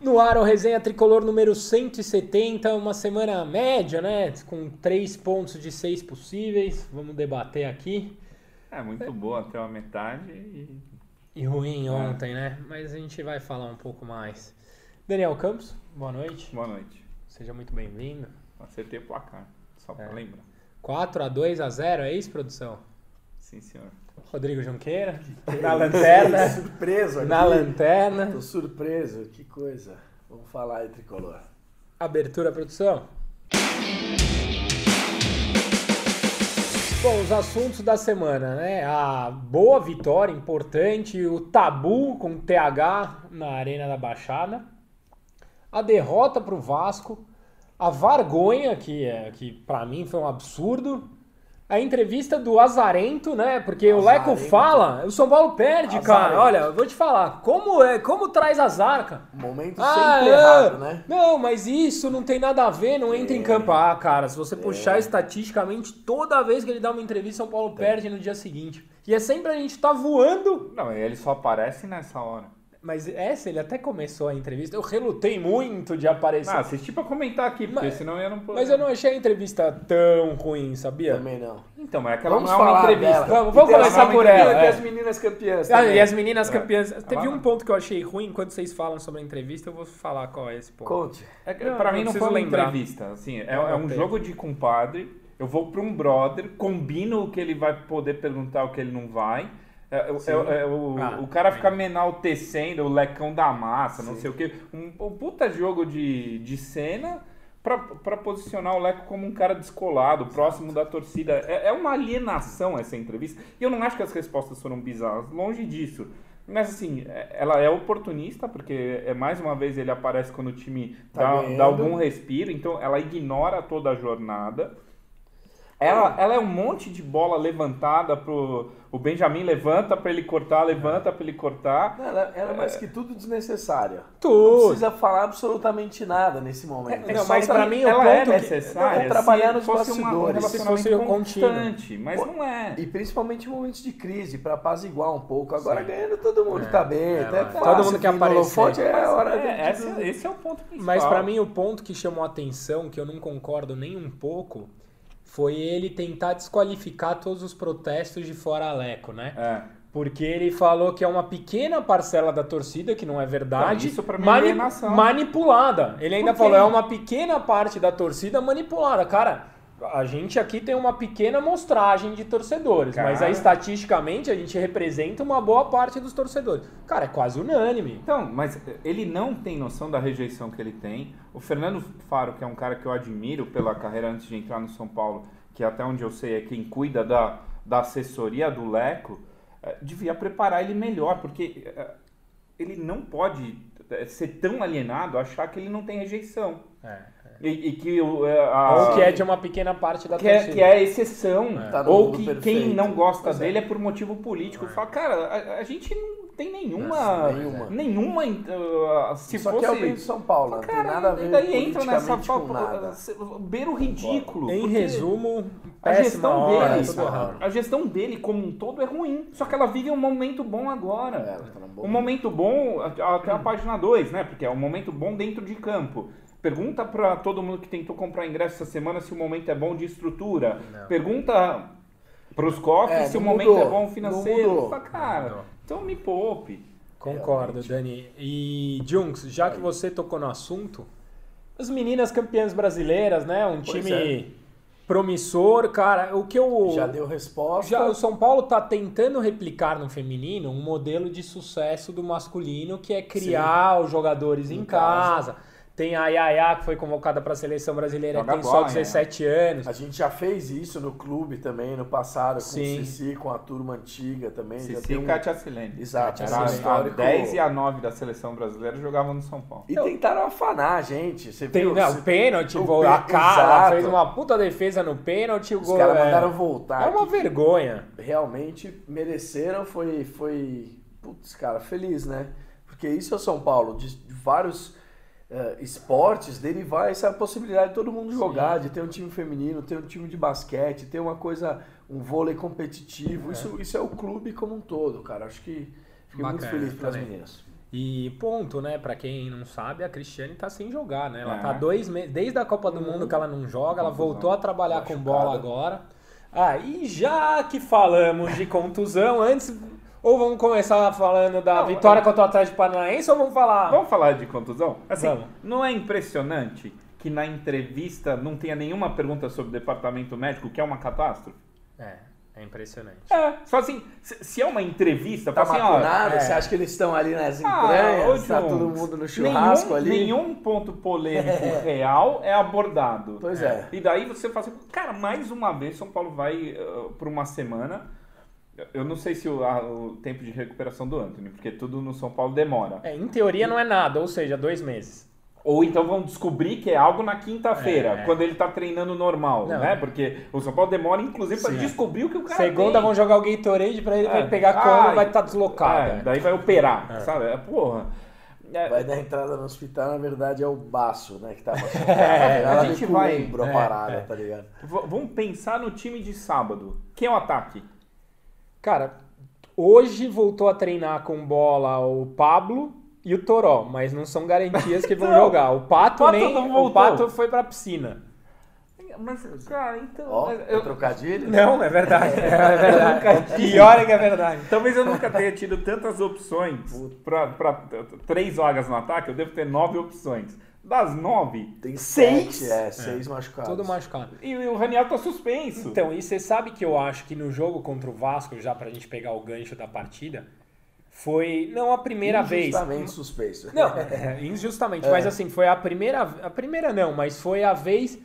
No ar, o Resenha Tricolor número 170, uma semana média, né? Com três pontos de seis possíveis. Vamos debater aqui. É muito boa até a metade e. E ruim ontem, né? Mas a gente vai falar um pouco mais. Daniel Campos, boa noite. Boa noite. Seja muito bem-vindo. Acertei o placar, só pra É. lembrar. 4 a 2 a 0 é isso, produção? Sim, senhor. Rodrigo Junqueira, na lanterna. surpreso aqui. na lanterna. Tô surpreso, que coisa. Vamos falar aí, Tricolor. Abertura, produção. Bom, os assuntos da semana, né? A boa vitória, importante, o tabu com TH na Arena da Baixada, a derrota para o Vasco, a vergonha, que, é, que para mim foi um absurdo, a entrevista do Azarento, né? Porque o Leco Azarento. fala, o São Paulo perde, cara. Azarento. Olha, eu vou te falar, como, é, como traz azar, cara? Momento Ah, sempre é. errado, né? Não, mas isso não tem nada a ver, não entra em É. campo. Ah, cara, se você puxar estatisticamente, toda vez que ele dá uma entrevista, São Paulo perde no dia seguinte. E é sempre a gente tá voando. Não, ele só aparece nessa hora. Mas essa, ele até começou a entrevista. Eu relutei muito de aparecer. Ah, assisti pra comentar aqui, porque Mas- senão eu não poder. mas eu não achei a entrevista tão ruim, sabia? Também não. Então, mas aquela Vamos não é uma falar entrevista. dela. Vamos- vamos E tem começar as por ela, E é. as meninas campeãs Ah, e as meninas É. campeãs. Teve um ponto que eu achei ruim. Enquanto vocês falam sobre a entrevista, eu vou falar qual é esse ponto. Conte. É Não, pra não mim não foi uma lembrar. entrevista. Assim, é, é um jogo de compadre. Eu vou pra um brother, combino o que ele vai poder perguntar, o que ele não vai. É, é- é- é o, Ah, o cara fica enaltecendo o lecão da massa, não Sim. sei o quê. Um, um puta jogo de, de cena pra, pra posicionar o Leco como um cara descolado, próximo da torcida. É, é uma alienação essa entrevista. E eu não acho que as respostas foram bizarras, longe disso. Mas assim, é- ela é oportunista, porque é mais uma vez ele aparece quando o time Tá dá, dá algum respiro, então ela ignora toda a jornada. Ela, ela é um monte de bola levantada pro. O Benjamin levanta pra ele cortar, levanta pra ele cortar. Não, Ela, ela é mais que tudo desnecessária. Não Tudo. precisa falar absolutamente nada nesse momento. É, não, mas pra mim o ela ponto é que- necessária é trabalhar se nos um bastidores. Se relacionamento fosse contínuo. constante, mas Pô, não é. E principalmente em momentos de crise, pra apaziguar um pouco. Agora ganhando todo mundo tá bem, é, até mas fácil, todo mundo no aparecer. É a hora É, de- esse, esse é o ponto principal. Mas pra mim o ponto que chamou a atenção, que eu não concordo nem um pouco, foi ele tentar desqualificar todos os protestos de fora Aleco, né? É. Porque ele falou que é uma pequena parcela da torcida, que não é verdade, Não, isso pra mim é mani- alienação. manipulada. Ele ainda falou, é uma pequena parte da torcida manipulada. Cara, a gente aqui tem uma pequena amostragem de torcedores, mas Cara. aí estatisticamente a gente representa uma boa parte dos torcedores. Cara, é quase unânime. Então, mas ele não tem noção da rejeição que ele tem. O Fernando Faro, que é um cara que eu admiro pela carreira antes de entrar no São Paulo, que até onde eu sei é quem cuida da, da assessoria do Leco, eh, devia preparar ele melhor, porque eh, ele não pode eh, ser tão alienado, achar que ele não tem rejeição. E, e que o, eh, a, Ou que é de uma pequena parte da que é, torcida. que é exceção. Tá no Ou que perfeito. quem não gosta Pois é. dele é por motivo político. Fala, cara, a, a gente não tem nenhuma. Nenhuma. Nenhuma. uh, se Isso fosse. aqui é o bem de São Paulo, não tem Cara, nada a ver e daí entra nessa beira o ridículo. Em resumo, a gestão hora, dele, a gestão dele como um todo é ruim. Só que ela vive um momento bom agora. É, tá Um momento bom, até a página 2, né? Porque é um momento bom dentro de campo. Pergunta pra todo mundo que tentou comprar ingresso essa semana se o momento é bom de estrutura. Não. Pergunta pros cofres É, se o momento mudou, é bom não financeiro. mudou. Fala, cara, Não. então me poupe. Concordo, Dani. E, Junks, já que você tocou no assunto, as meninas campeãs brasileiras, né? Um Pois time promissor, cara. O que eu. Já deu resposta. Já o São Paulo tá tentando replicar no feminino um modelo de sucesso do masculino, que é criar os jogadores em, Em casa. Tem a Yaya, que foi convocada para a seleção brasileira, Joga tem só bola, 17 anos. A gente já fez isso no clube também, no passado, com Sim. o Cici, com a turma antiga também. Cici tem e um... Katia Silene. Exato, Era a histórico- 10 e a 9 da seleção brasileira jogavam no São Paulo. E tentaram afanar a gente. Você Tem viu? não, Você- pênalti, o gol, a cara, exato. fez uma puta defesa no pênalti, o Os gol. caras é- mandaram voltar. É uma que vergonha. Realmente mereceram, foi, foi. Putz, cara, feliz, né? Porque isso é o São Paulo, de vários eh, esportes, derivar essa possibilidade de todo mundo jogar, de ter um time feminino, ter um time de basquete, ter uma coisa, um vôlei competitivo. Isso, isso é o clube como um todo, cara. Acho que fiquei muito Bacana, feliz pelas também. meninas. E ponto, né? Pra quem não sabe, a Cristiane tá sem jogar, né? Ela É. tá dois meses. Desde a Copa do Mundo que ela não joga, ela voltou a trabalhar com Machucada. bola agora. Ah, e já que falamos de contusão, antes. Ou vamos começar falando da Não, vitória é- contra o Atlético Paranaense ou vamos falar. Vamos falar de contusão? Assim, Vamos. não é impressionante que na entrevista não tenha nenhuma pergunta sobre o departamento médico, que é uma catástrofe? É, é impressionante. É, só assim, se, é uma entrevista, Tá assim, ó, maconado? é. Você acha que eles estão ali nas Ah, entranhas? ô, tá todo mundo no churrasco nenhum, ali? Nenhum ponto polêmico real é abordado. Pois é. E daí você fala assim, cara, mais uma vez São Paulo vai uh, por uma semana. Eu não sei se o, a- o tempo de recuperação do Anthony, porque tudo no São Paulo demora. É, em teoria não é nada, ou seja, dois meses. Ou então vão descobrir que é algo na quinta-feira, É. quando ele tá treinando normal, Não. né? Porque o São Paulo demora, inclusive, pra Sim. descobrir o que o cara Segunda tem. vão jogar o Gatorade pra ele É. vai pegar Ah, coma vai estar deslocado. É, é. daí vai operar, sabe? É, porra. É, Vai dar entrada no hospital, na verdade é o baço, né? Que tá machucado. É, a gente vai- o ombro a é, parada, é. tá ligado? v- vamos pensar no time de sábado. Quem é o ataque? Cara, hoje voltou a treinar com bola o Pablo e o Toró, mas não são garantias que vão Não. jogar. O Pato, O Pato nem. não o. Pato foi pra piscina. Mas, cara, então. Ó, mas é eu- Não, trocadilho. é verdade. É verdade. Pior é que é verdade. talvez eu nunca tenha tido tantas opções para três vagas no ataque. Eu devo ter nove opções. Das nove, Tem seis. sete, é, seis machucados. Tudo machucado. E o Raniel tá suspenso. Então, e você sabe que eu acho que no jogo contra o Vasco, já pra gente pegar o gancho da partida, foi não a primeira vez. Injustamente suspenso. Não, é, injustamente, É. mas assim, foi a primeira, a primeira não, mas foi a vez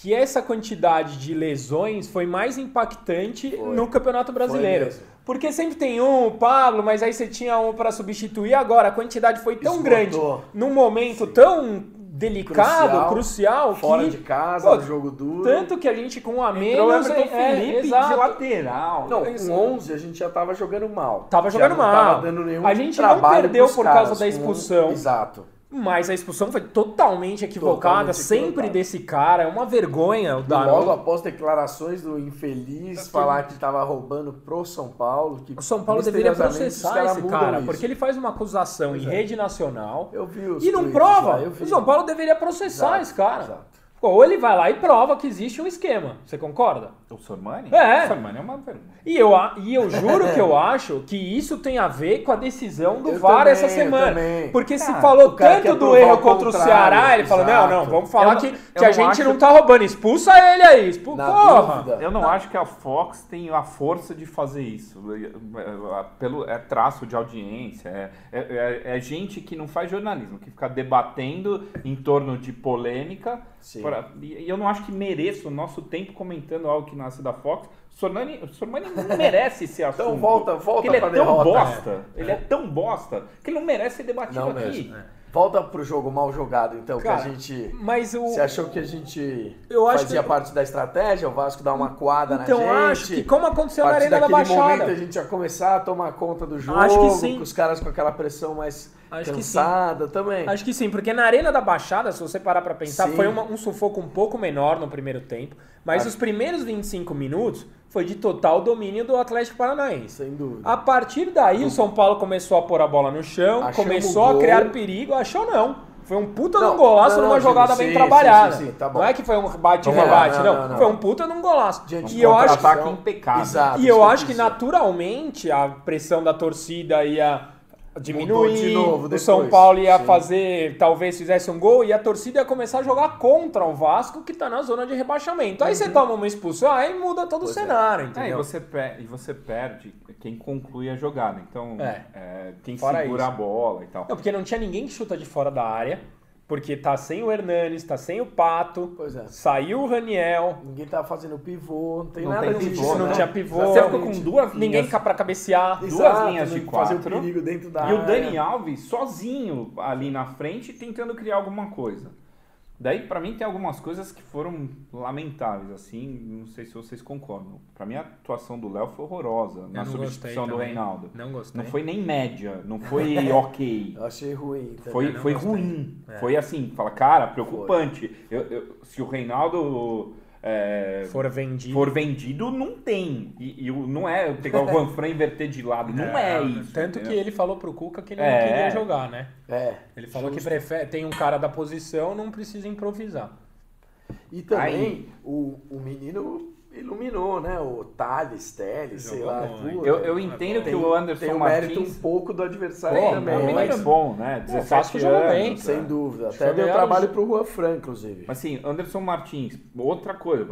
que essa quantidade de lesões foi mais impactante Foi. no Campeonato Brasileiro. Porque sempre tem um, o Pablo, mas aí você tinha um para substituir. Agora, a quantidade foi tão Esgotou. grande, num momento tão delicado, crucial, Crucial, Fora que de casa, Pô, jogo duro. tanto que a gente com um a menos, Everton é, Felipe de exato. lateral. Não, Isso. com 11 a gente já tava jogando mal. Tava jogando não mal. Tava dando nenhum A gente não perdeu por causa da com- expulsão. Exato. Mas a expulsão foi totalmente equivocada, Totalmente sempre equivocada. desse cara. É uma vergonha o Daronco. logo após declarações do infeliz falar que tava roubando pro São Paulo. Que O São Paulo deveria processar esse cara, isso. porque ele faz uma acusação Pois em é. rede nacional Eu vi os e não tweets prova. lá, eu vi. O São Paulo deveria processar Exato, esse cara. exato. Ou ele vai lá e prova que existe um esquema. Você concorda? O Sormani? É. O Sormani é uma vergonha. E eu, a- e eu juro que eu acho que isso tem a ver com a decisão do Eu VAR também, essa semana. Porque se Cara, falou tanto do erro contra o Ceará, ele falou: não, não, exato. vamos falar não- que, que a não gente acho- não tá roubando. Expulsa ele aí. Expu... Na Porra! dúvida. Eu não, acho que a Fox tem a força de fazer isso. É, Pelo, é traço de audiência, é, é- é- é gente que não faz jornalismo, que fica debatendo em torno de polêmica. Pra- e e eu não acho que mereça o nosso tempo comentando algo que nasce da Fox. Sormani, Sormani não merece esse assunto. Então volta- volta Porque ele é tão derrota. bosta. Ele é tão bosta que ele não merece ser debatido Não aqui. mesmo. Volta pro jogo mal jogado, então, Cara, que a gente. Mas o. Você achou que a gente Eu acho fazia que- parte da estratégia? O Vasco dá uma coada Então na gente? acho que como aconteceu na Arena da Baixada. momento a gente ia começar a tomar conta do jogo, Acho que sim. com os caras com aquela pressão mais Acho que cansada também. Acho que sim, porque na Arena da Baixada, se você parar pra pensar, Sim. foi uma- um sufoco um pouco menor no primeiro tempo, mas Acho- os primeiros 25 minutos foi de total domínio do Atlético Paranaense. Sem dúvida. A partir daí, o São Paulo começou a pôr a bola no chão, Achamos começou a criar perigo, achou não. Foi um puta de Não, um golaço não, não, numa jogada bem sim, trabalhada. sim, sim, sim, tá. Não é que foi um bate e lá, rebate, não, não. Foi um puta de um golaço. Gente, e eu acho que impecável. Exato. e eu acho que naturalmente a pressão da torcida ia diminuir, de novo o São Paulo ia sim. fazer, talvez fizesse um gol, e a torcida ia começar a jogar contra o Vasco, que tá na zona de rebaixamento. Aí você toma uma expulsão, aí muda todo o Pois é. cenário, É, e, entendeu? você per- e você perde quem conclui a jogada. Então, É. é, quem Fora segura isso. a bola e tal. Não, porque não tinha ninguém que chuta de fora da área, porque tá sem o Hernanes, tá sem o Pato, Pois é. saiu o Raniel, Ninguém tá fazendo pivô, não tem Não nada tem disso. pivô, não né? tinha pivô, Você ficou com duas ninguém linhas. cá pra cabecear. duas Exato, linhas de não fazer o quatro. perigo dentro da E o área. Dani Alves sozinho ali na frente tentando criar alguma coisa. Daí, pra mim, tem algumas coisas que foram lamentáveis, assim, não sei se vocês concordam. Pra mim, a atuação do Léo foi horrorosa na não substituição gostei do. Reinaldo. Não gostei. Não foi nem média, não foi ok. Eu achei ruim. também. Foi, não foi gostei. ruim. É. Foi assim, fala, cara, preocupante. Eu- eu- se o Reinaldo é, For vendido. for vendido, não tem. E, e o- não é pegar o Juan Fran e inverter de lado. Não é, isso. Tanto que entendeu? ele falou pro Cuca que ele É. não queria jogar, né? É. Ele falou Justo. que prefere, tem um cara da posição, não precisa improvisar. E também Aí- o, o menino iluminou, né? O Thales, Teles, sei lá. muito. Eu, eu entendo tem, que o Anderson tem o mérito Martins... um pouco do adversário Pô, também. o mas- é bom, né? Pô, o 17 Vasco jogou anos. bem. Sem né? dúvida. Foi Até deu trabalho os- pro Juan Fran, inclusive. Mas assim, Anderson Martins, outra coisa,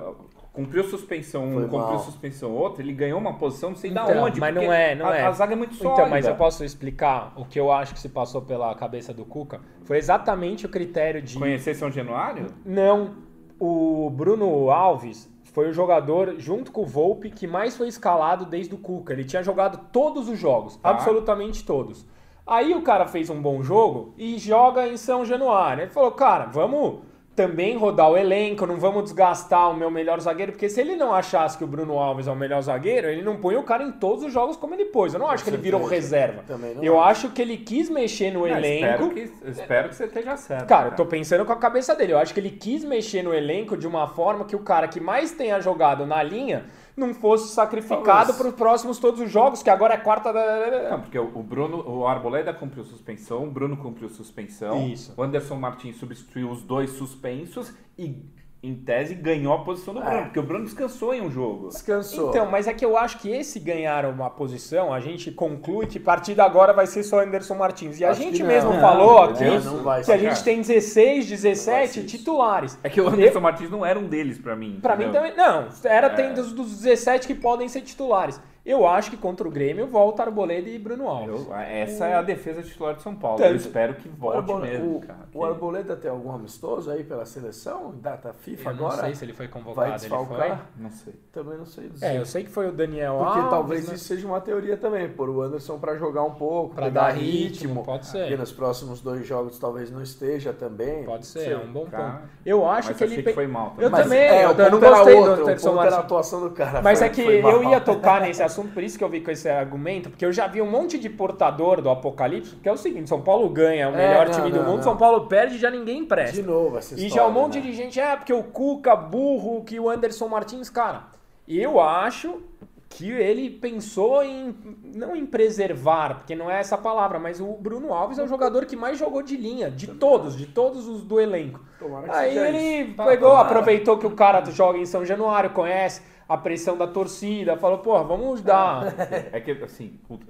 cumpriu suspensão um, cumpriu mal. suspensão outro, ele ganhou uma posição, não sei da Então, onde. mas não é, não a, é. A zaga é muito sólida. Então, mas eu posso explicar o que eu acho que se passou pela cabeça do Cuca? Foi exatamente o critério de. Conhecer São Januário? Não, o Bruno Alves foi o jogador, junto com o Volpe, que mais foi escalado desde o Cuca. Ele tinha jogado todos os jogos, Tá. absolutamente todos. Aí o cara fez um bom jogo e joga em São Januário. Ele falou, cara, vamos também rodar o elenco, não vamos desgastar o meu melhor zagueiro, porque se ele não achasse que o Bruno Alves é o melhor zagueiro, ele não põe o cara em todos os jogos como ele pôs. Eu não acho que ele virou reserva. Eu acho. acho que ele quis mexer no Não, elenco. Espero que, espero que você esteja certo. Cara, eu tô pensando com a cabeça dele. Eu acho que ele quis mexer no elenco de uma forma que o cara que mais tenha jogado na linha não fosse sacrificado para os próximos todos os jogos, que agora é quarta da. Não, porque o o Bruno, o Arboleda cumpriu suspensão, o Bruno cumpriu suspensão, Isso. o Anderson Martins substituiu os dois suspensos e, em tese, ganhou a posição do É. Bruno, porque o Bruno descansou em um jogo. Descansou. Então, mas é que eu acho que esse ganhar uma posição, a gente conclui que a partir de agora vai ser só Anderson Martins. E a Acho gente que não. mesmo Não, falou não, aqui não vai que a gente tem 16, Não vai 17 ser isso. titulares. É que o Anderson Martins não era um deles pra mim. Pra mim também. Não, era É. tem dos, dos 17 que podem ser titulares. Eu acho que contra o Grêmio volta Arboleda e Bruno Alves. Eu- essa é a defesa titular de São Paulo. Tanto- Eu espero que O, volte Arbo- mesmo, o- cara. o Arboleda tem algum amistoso aí pela seleção? Data FIFA Eu não agora? sei se ele foi convocado. vai ele desfalcar? Não sei. Também não sei dizer. É, eu sei que foi o Daniel Porque Alves, talvez né? isso seja uma teoria também, pôr o Anderson pra jogar um pouco, Pra pegar dar ritmo, pode ser. Porque nos próximos dois jogos talvez não esteja também. Pode ser, Sei. é um bom Cara, ponto. Eu acho Mas que achei ele. que foi mal também. Eu Mas, também, é, eu, o eu não gostei outro, do o Anderson era a atuação do cara. Mas foi- é que foi eu ia tocar nesse assunto, por isso que eu vi com esse argumento, porque eu já vi um monte de portador do Apocalipse, que é o seguinte, São Paulo ganha, é o É, melhor não, time do não, mundo, não. São Paulo perde e já ninguém presta. De novo essa E história, já um monte né? de gente, é, porque o Cuca, burro, que o Anderson Martins, cara, eu acho que ele pensou em, não em preservar, porque não é essa a palavra, mas o Bruno Alves é o jogador que mais jogou de linha, de todos, de todos os do elenco. Tomara que Aí ele isso. Tá, pegou, tomara. aproveitou que o cara joga em São Januário, conhece a pressão da torcida, falou, pô, vamos dar. É que, assim, puta,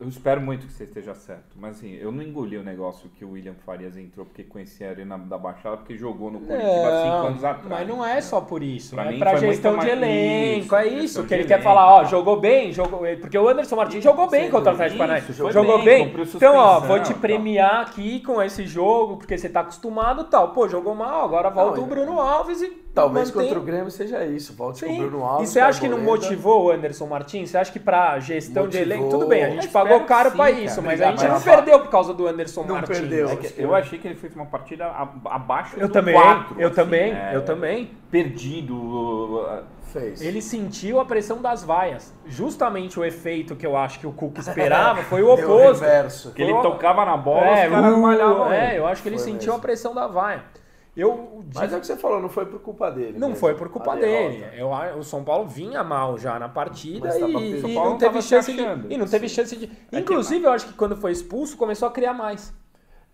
eu, espero muito que você esteja certo. Mas, assim, eu não engoli o negócio que o William Farias entrou porque conhecia a Arena da Baixada, porque jogou no Curitiba há cinco anos atrás. mas não é só por isso, Pra é mim pra gestão de elenco, isso, é isso que ele quer elenco, falar, ó, tá. jogou bem, jogou, porque o Anderson Martins jogou bem contra o. Atlético Paranaense, jogou, jogou bem, bem, então ó, vou te premiar aqui com esse jogo, porque você tá acostumado e tal, pô, jogou mal, agora volta Não, o Bruno Alves e Talvez mantém- contra o Grêmio seja isso. Volte com o Sim. Bruno Alves. E você acha que não motivou o Anderson Martins? Você acha que pra gestão de elenco, tudo bem, a gente espero pagou que caro sim, pra cara. isso, mas a gente não mas- perdeu por causa do Anderson Não Martins. perdeu. É que eu achei que ele fez uma partida abaixo Eu do também, 4, eu assim, também, é, eu também. Perdido. Fez. Ele sentiu a pressão das vaias. Justamente o efeito que eu acho que o Cuca esperava foi o o oposto. reverso. Que ele o- tocava na bola, É, os caras uh, malhavam é, eu acho que ele Foi sentiu mesmo. a pressão da vaia. Eu Mas é o que você falou, não foi por culpa dele. Não mesmo, foi por culpa a dele. Eu, o São Paulo vinha mal já na partida e, e São Paulo não não teve chance de, e não teve chance de. que- Inclusive, eu acho que quando foi expulso começou a criar mais.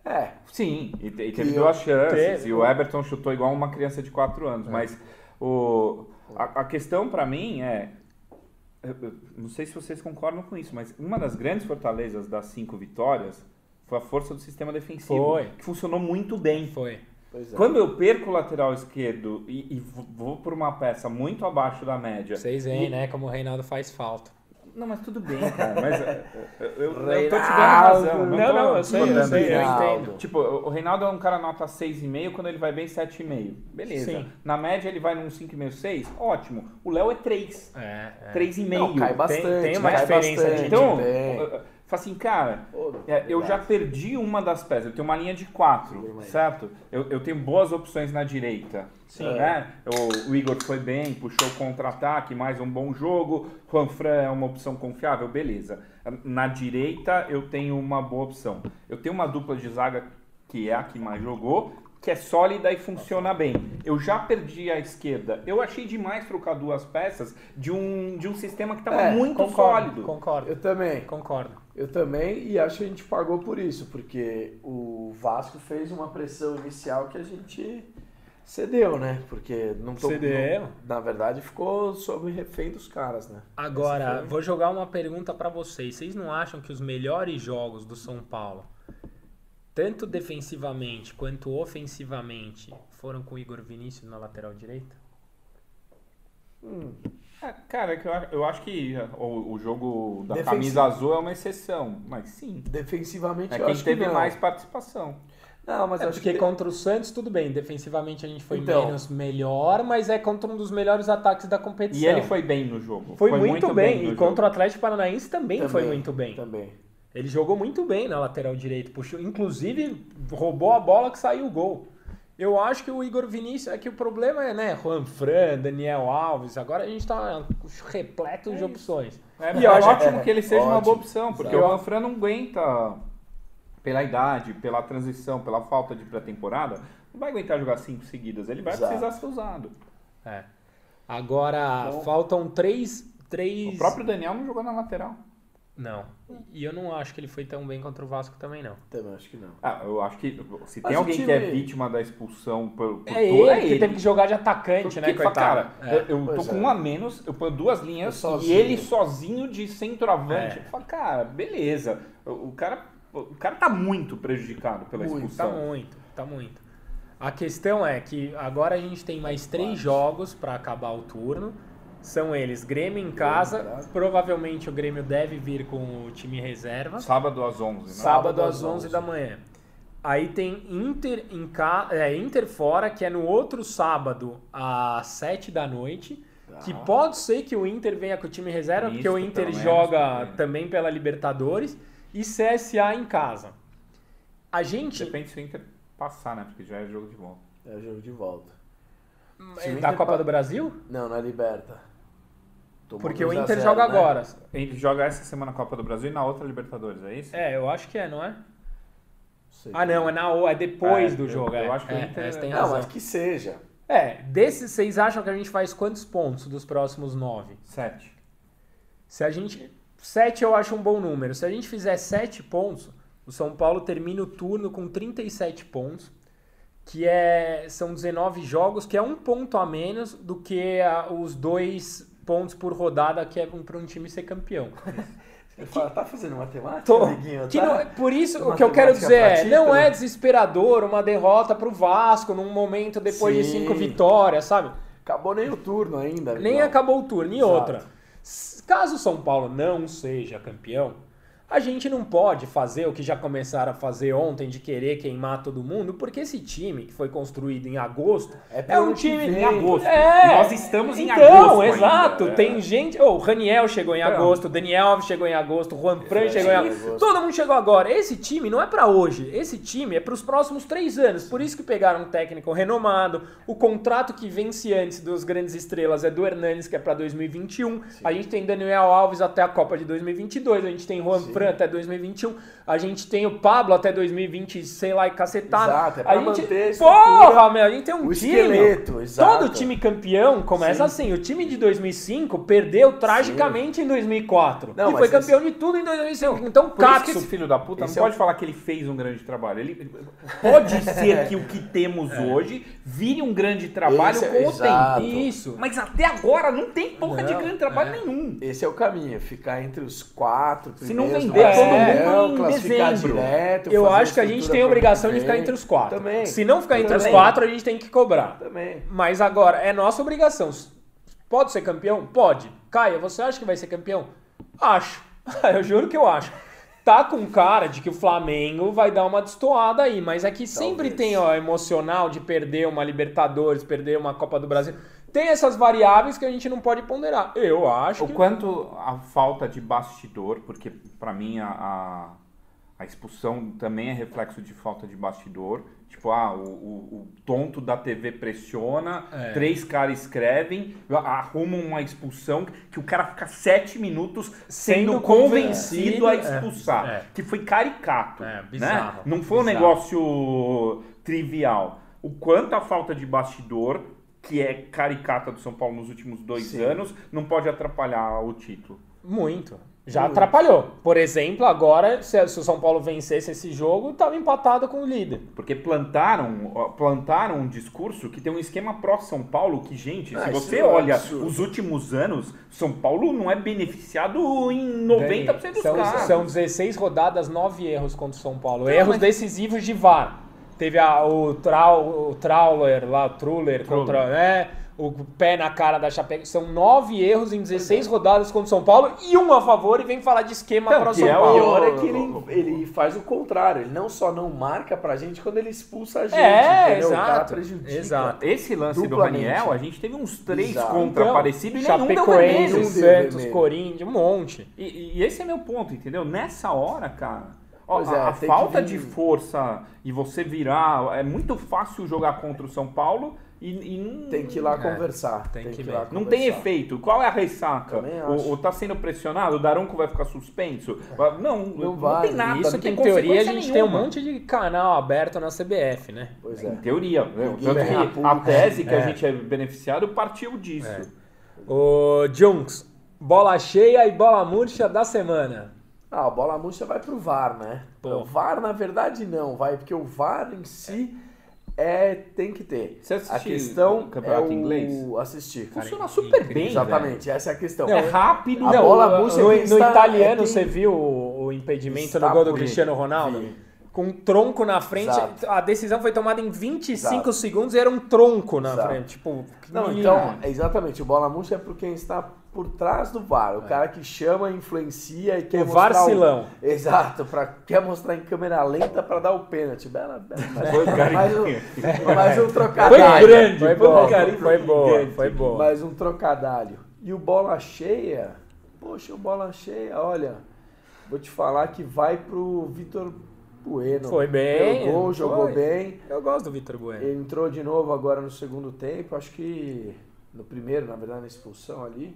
É, Sim, e, e teve duas chances. teve. E o Everton chutou igual uma criança de 4 anos. Mas o, a, a questão pra mim é. eu não sei se vocês concordam com isso, mas uma das grandes fortalezas das cinco vitórias foi a força do sistema defensivo. Foi. Que funcionou muito bem. Foi. Pois é. Quando eu perco o lateral esquerdo e, e vou por uma peça muito abaixo da média. Vocês veem, né, como o Reinaldo faz falta. Não, mas tudo bem, cara. Mas é, eu, eu, eu tô te dando razão. Não, tô não, eu sei, eu sei, eu entendo. Tipo, o Reinaldo é um cara nota 6,5 quando ele vai bem 7,5. Beleza. Sim. Na média ele vai num 5,5, 6. Ótimo. O Léo é 3. É, é. 3,5. Não, cai bastante. tem uma cai diferença de- bastante, Então, tem. eu- eu- fala assim, cara, é, eu já perdi uma das peças. Eu tenho uma linha de 4, Segura mais. certo? Eu, eu tenho boas opções na direita. Sim. Né? O, o Igor foi bem, puxou o contra-ataque, mais um bom jogo. Juan Fran é uma opção confiável, beleza. Na direita eu tenho uma boa opção. Eu tenho uma dupla de zaga que é a que mais jogou, que é sólida e funciona bem. Eu já perdi a esquerda. Eu achei demais trocar duas peças de um, de um sistema que estava É, muito Concordo, sólido. concordo. Eu também. Concordo. Eu também, e acho que a gente pagou por isso, porque o Vasco fez uma pressão inicial que a gente cedeu, né? Porque não tô, Cedeu. não- na verdade ficou sob refém dos caras, né? Agora, foi- vou jogar uma pergunta pra vocês. Vocês não acham que os melhores jogos do São Paulo, tanto defensivamente quanto ofensivamente, foram com o Igor Vinícius na lateral direita? Hum, É, cara, é que eu, acho que o, o jogo da Defensivo. camisa azul é uma exceção. Mas sim. defensivamente É eu quem acho teve que mais participação. Não, mas É acho porque que contra o Santos, tudo bem. Defensivamente a gente foi Então. menos melhor, mas é contra um dos melhores ataques da competição. E ele foi bem no jogo. Foi, muito, bem. no E contra o. Atlético Paranaense também, foi muito bem. Também. Ele jogou muito bem na lateral direita, puxou, inclusive roubou a bola que saiu o gol. Eu acho que o Igor Vinícius é que o problema é, né, Juan Fran, Daniel Alves, agora a gente tá repleto de opções. É, E é ótimo que ele seja uma ótimo. boa opção, porque Exato. o Manfred não aguenta, pela idade, pela transição, pela falta de pré-temporada, não vai aguentar jogar cinco seguidas. Ele vai Exato. precisar ser usado. É. Agora Bom. faltam três, três. O próprio Daniel não jogou na lateral. Não. E eu não acho que ele foi tão bem contra o Vasco também não. Também acho que não. Ah, eu acho que se tem alguém time- que é vítima da expulsão por, por É tudo, ele que teve que jogar de atacante, Porque né, ele fala, coitado? Cara, É. eu- eu tô Pois com é. um a menos, eu ponho duas linhas sozinho. e ele sozinho de centroavante. É. Eu falo, cara, beleza. O, o cara, o cara tá muito prejudicado pela Muito. Tá expulsão. muito, tá muito. A questão é que agora a gente tem mais três jogos pra acabar o turno. São eles Grêmio em casa. casa. Provavelmente o Grêmio deve vir com o time reserva. Sábado às 11, né? Sábado às às 11 11. da manhã. Aí tem Inter em ca... é, Inter fora, que é no outro sábado às 7 da noite. Que Ah. pode ser que o Inter venha com o time reserva, porque o Misto, Inter joga porque- também pela Libertadores. E CSA em casa. A gente. Depende se o Inter passar, né? Porque já é jogo de volta. É jogo de volta. Se o Da Copa pa- do Brasil? Não, na Liberta. Tomou Porque o 2 a Inter 0, joga né? agora. Ele joga essa semana a Copa do Brasil e na outra Libertadores, é isso? É, eu acho que é, não é? Sei. Ah, não, é, na, o- é depois É, do eu- jogo. eu é. acho que o é, Inter- é, tem Não, razão. mas que seja. É, desses, vocês acham que a gente faz quantos pontos dos próximos nove? Sete. Se a gente. Sete eu acho um bom número. Se a gente fizer sete pontos, o São Paulo termina o turno com 37 pontos. Que é, são 19 jogos, que é um ponto a menos do que a- os dois pontos por rodada que é para um time ser campeão. Ele fala, tá fazendo matemática, Tô. amiguinho? Que tá? não é- por isso, o que eu quero dizer é, não é desesperador uma derrota pro Vasco num momento depois de Sim. cinco vitórias, sabe? Acabou nem o turno ainda. Nem amigão. acabou o turno. E Exato. outra, caso o São Paulo não seja campeão, a gente não pode fazer o que já começaram a fazer ontem de querer queimar todo mundo, porque esse time que foi construído em agosto É é, um time. Em agosto. É. Nós estamos em então, agosto ainda. exato. É. Tem gente. Oh, o Raniel chegou em Então. agosto, o Daniel Alves chegou em agosto, o Juan Fran É, chegou em em agosto. Todo mundo chegou agora. Esse time não é pra hoje. Esse time é pros próximos três anos. Por isso que pegaram um técnico renomado. O contrato que vence antes dos grandes estrelas é do Hernanes, que é pra 2021. A gente tem Daniel Alves até a Copa de 2022. A gente tem Juan Sim. Fran até 2021. A gente tem o Pablo até 2020, sei lá, e cacetada. Exato, é pra a gente... manter Porra, meu, a gente tem um o time. esqueleto, exato. Todo time campeão começa Sim. assim. O time de 2005 perdeu tragicamente em 2004. Não, e foi esse- campeão de tudo em 2005. Então, Por Katsu. esse filho da puta não Esse é o- pode falar que ele fez um grande trabalho. Ele pode ser que o que temos hoje vire um grande trabalho Esse é- com o tempo. Isso. Mas até agora não tem porra de Não, grande trabalho é. nenhum. Esse é o caminho, ficar entre os quatro Se não do vender todo mundo em dezembro. direto, Eu acho que a gente tem a obrigação de ficar entre os quatro. Também. Se não ficar entre os Também. quatro, a gente tem que cobrar. Também. Mas agora, é nossa obrigação. Pode ser campeão? Pode. Caia, você acha que vai ser campeão? Acho. Eu juro que eu acho. Tá com cara de que o Flamengo vai dar uma destoada aí, mas é que sempre Talvez. tem ó, emocional de perder uma Libertadores, perder uma Copa do Brasil. Tem essas variáveis que a gente não pode ponderar. Eu acho O que... quanto a falta de bastidor, porque pra mim a, a, a expulsão também é reflexo de falta de bastidor. Tipo, ah, o, o, o tonto da TV pressiona, É. três caras escrevem, arrumam uma expulsão que o cara fica sete minutos sendo, Sendo convencido convencido, a é, expulsar. é. Que foi caricato. É, né? bizarro, Não foi um bizarro. negócio trivial. o quanto a falta de bastidor, que é caricata do São Paulo nos últimos dois Sim. anos, não pode atrapalhar o título. Muito. Já Muito. atrapalhou. Por exemplo, agora, se, se o São Paulo vencesse esse jogo, tava empatado com o líder. Porque plantaram, plantaram um discurso que tem um esquema pró-São Paulo que, gente, Ah, se você é olha absurdo. os últimos anos, São Paulo não é beneficiado em 90% dos são, casos. são 16 rodadas, 9 erros contra o São Paulo. Não, erros mas- decisivos de VAR. Teve a- o, trau, o Trauler lá, o Truller, contra, né? O pé na cara da Chapecoense. São 9 erros em 16 rodadas contra o São Paulo e um a favor e vem falar de esquema para o São é o- O Paulo. pior é que ele, ele faz o contrário. Ele não só não marca pra gente, quando ele expulsa a gente. É, entendeu? O cara exato. prejudica. Exato. Esse lance do Duplamente. Raniel, a gente teve uns três Exato. contra Então, parecido e nenhum deu Chapecoense, vermelho. Nenhum deu Santos, vermelho. Corinthians, um monte. E, e esse é meu ponto, entendeu? Nessa hora, cara, ó, Pois a, é, a falta vir- de força e você virar. É muito fácil jogar contra o São Paulo e, e não. Tem que ir lá É, conversar. tem Tem, que que, ir lá Não conversar. tem efeito. Qual é a ressaca? Acho. O, o tá sendo pressionado? O Daronco vai ficar suspenso? Não, não, vai. tem nada. Isso não que tem em teoria a gente tem um nenhuma. monte de canal aberto na CBF, né? Pois Em é. teoria. né? Ninguém Tanto que a tese que É. a gente é beneficiado partiu disso. É. Ô, Junks, bola cheia e bola murcha da semana. Ah, a bola murcha vai pro VAR, né? Pô. O VAR, na verdade, não, vai, porque o VAR em si é, tem que ter. Você A assistiu questão o campeonato é o... inglês? Assistir. Funciona Cara, super incrível. bem. Exatamente, essa é a questão. velho. É rápido. A Não, bola murcha no, no está- italiano é você viu o, impedimento no gol do Cristiano. Ronaldo? Vi. Com um tronco na frente, Exato. a decisão foi tomada em 25 Exato. segundos e era um tronco na Exato. frente. Tipo, Não, então, exatamente, o bola murcha é por quem está por trás do VAR. O cara que chama, influencia e quer É. o mostrar varcilão. Exato, pra, quer mostrar em câmera lenta pra dar o pênalti. Bela, bela, mas, Foi o mais, um, mais um Foi trocadilho. grande, foi bom. foi gigante. foi boa. Mais um trocadilho. E o bola cheia, poxa, o bola cheia, olha, vou te falar que vai pro Vitor Bueno. Foi bem, foi. jogou bem. Eu gosto do Vitor Bueno. Ele entrou de novo agora no segundo tempo. Acho que no primeiro, na verdade, na expulsão ali.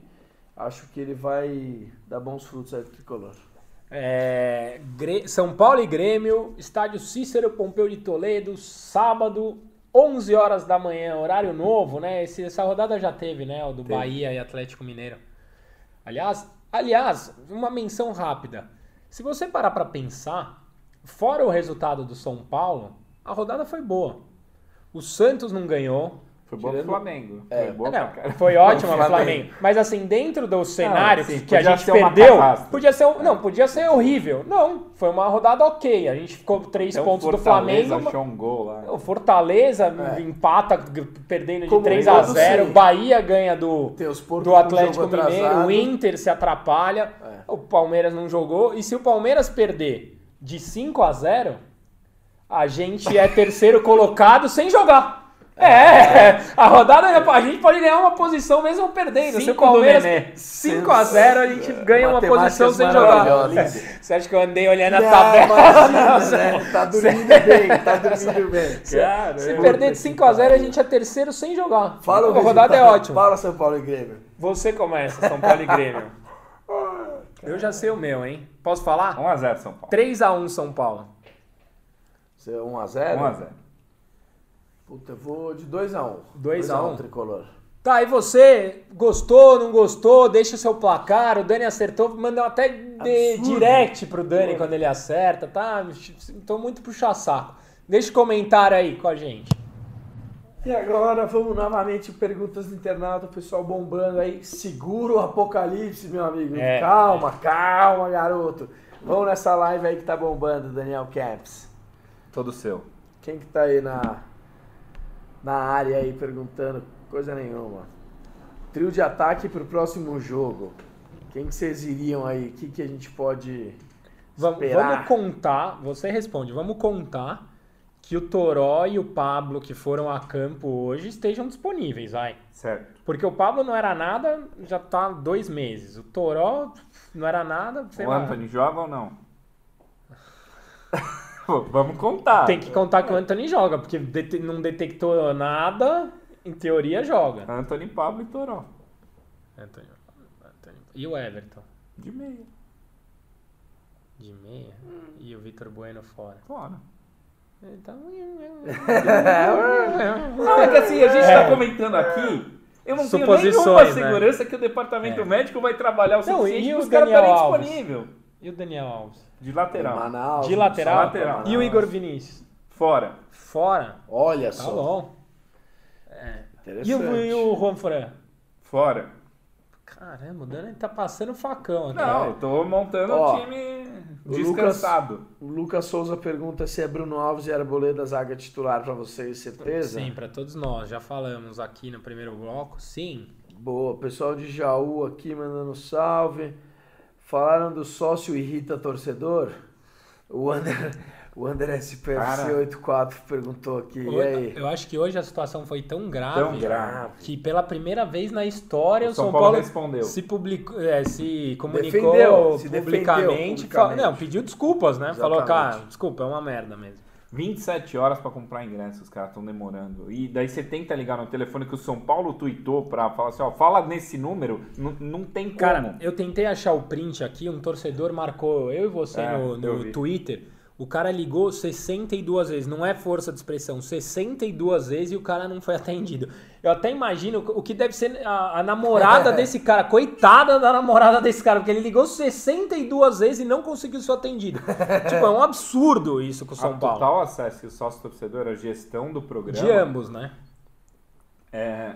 Acho que ele vai dar bons frutos aí do tricolor. É, São Paulo e Grêmio, estádio Cícero Pompeu de Toledo, sábado, 11 horas da manhã, horário novo, né? Esse- essa rodada já teve, né? O do Teve. Bahia e Atlético Mineiro. Aliás, aliás, uma menção rápida. Se você parar pra pensar, fora o resultado do São Paulo, a rodada foi boa. O Santos não ganhou. Foi bom pro Tirando- Flamengo. É. Foi boa Não, pra caralho. foi ótimo o Flamengo. Mas assim, dentro do cenário sim, que a gente perdeu, podia ser, não, podia ser horrível. Não, foi uma rodada ok. A gente ficou três Então, pontos do Fortaleza Flamengo. achou um gol lá. O Fortaleza É. empata perdendo de Como 3 eu a não 0 sei. Bahia ganha do, do Atlético Mineiro, atrasado. o Inter se atrapalha, É. o Palmeiras não jogou. E se o Palmeiras perder de 5 a 0 a gente é terceiro colocado sem jogar. É, a rodada a gente pode ganhar uma posição mesmo perdendo. Se o Cinco Palmeiras Nenê. 5 a 0 a gente ganha uma posição sem jogar. Você acha que eu andei olhando a tabela? imagina, né? Tá dormindo bem, tá dormindo bem. Cara, Se é. perder de 5 a 0 a gente é terceiro sem jogar. Fala o a rodada é resultado. ótima. Fala São Paulo e Grêmio. Você começa, São Paulo e Grêmio. Eu já sei o meu, hein? Posso falar? 1x0 São Paulo. 3x1 São Paulo. Você é 1x0? 1x0. Puta, eu vou de 2x1. 2 a 1. tricolor. Tá, e você gostou, não gostou? Deixa o seu placar. O Dani acertou, mandou até de direct pro Dani quando ele acerta, tá? Tô muito puxa saco. Deixa o comentário aí com a gente. E agora vamos novamente perguntas do internauta, o pessoal bombando aí. Segura o apocalipse, meu amigo. É. Calma, calma, garoto. Vamos nessa live aí que tá bombando, Daniel Camps. Todo seu. Quem que tá aí na, na área aí perguntando coisa nenhuma? Trio de ataque pro próximo jogo. Quem que vocês iriam aí? O que, que a gente pode Vamos, esperar? vamos contar, você responde, vamos contar que o Toró e o Pablo que foram a campo hoje estejam disponíveis, vai. Certo. Porque o Pablo não era nada, já tá dois meses. O Toró não era nada, sei o lá. Anthony joga ou não? Pô, Vamos contar. Tem que contar que o Anthony joga, porque dete- não detectou nada, em teoria joga. Anthony, Pablo e Toró. Anthony, Anthony. E o Everton? De meia. De meia? E o Vitor Bueno fora. Fora. Então... Não, é que assim, a gente tá comentando aqui. Eu não tenho nenhuma né? segurança que o departamento É. médico vai trabalhar o Não, suficiente e para o os caras Daniel estarem Alves? disponível. E o Daniel Alves? De lateral. Manaus, De lateral? lateral. E o Igor Vinícius? Fora. Fora? Olha Tá só. bom. Interessante. E o, e o Juan Fran? Fora. Caramba, o Dani tá passando facão aqui. Não, eu tô montando Ó, um time o descansado. O Lucas Souza pergunta se é Bruno Alves e Arboleda zaga titular pra vocês, certeza? Sim, pra todos nós. Já falamos aqui no primeiro bloco. Sim. Boa, pessoal de Jaú aqui mandando salve. Falaram do sócio irrita torcedor? O André, o André SPFC84 perguntou aqui. E aí? Eu acho que hoje a situação foi tão grave, Tão grave. que pela primeira vez na história o O São, São Paulo, Paulo respondeu. se, publicou, é, se comunicou Defendeu, se defendeu publicamente, publicamente. não, pediu desculpas, né? Falou, Exatamente. cara, desculpa, é uma merda mesmo. 27 horas pra comprar ingresso, os caras estão demorando. E daí você tenta ligar no telefone que o São Paulo tweetou pra falar assim, ó, fala nesse número, não, não tem como. Cara, eu tentei achar o print aqui, um torcedor marcou eu e você É, no, no. Twitter. O cara ligou 62 vezes, não é força de expressão, 62 vezes e o cara não foi atendido. Eu até imagino o que deve ser a, a namorada desse cara, coitada da namorada desse cara, porque ele ligou 62 vezes e não conseguiu ser atendido. tipo, é um absurdo isso com o São a Paulo. total acesso e o sócio torcedor, a gestão do programa, De ambos, né? é-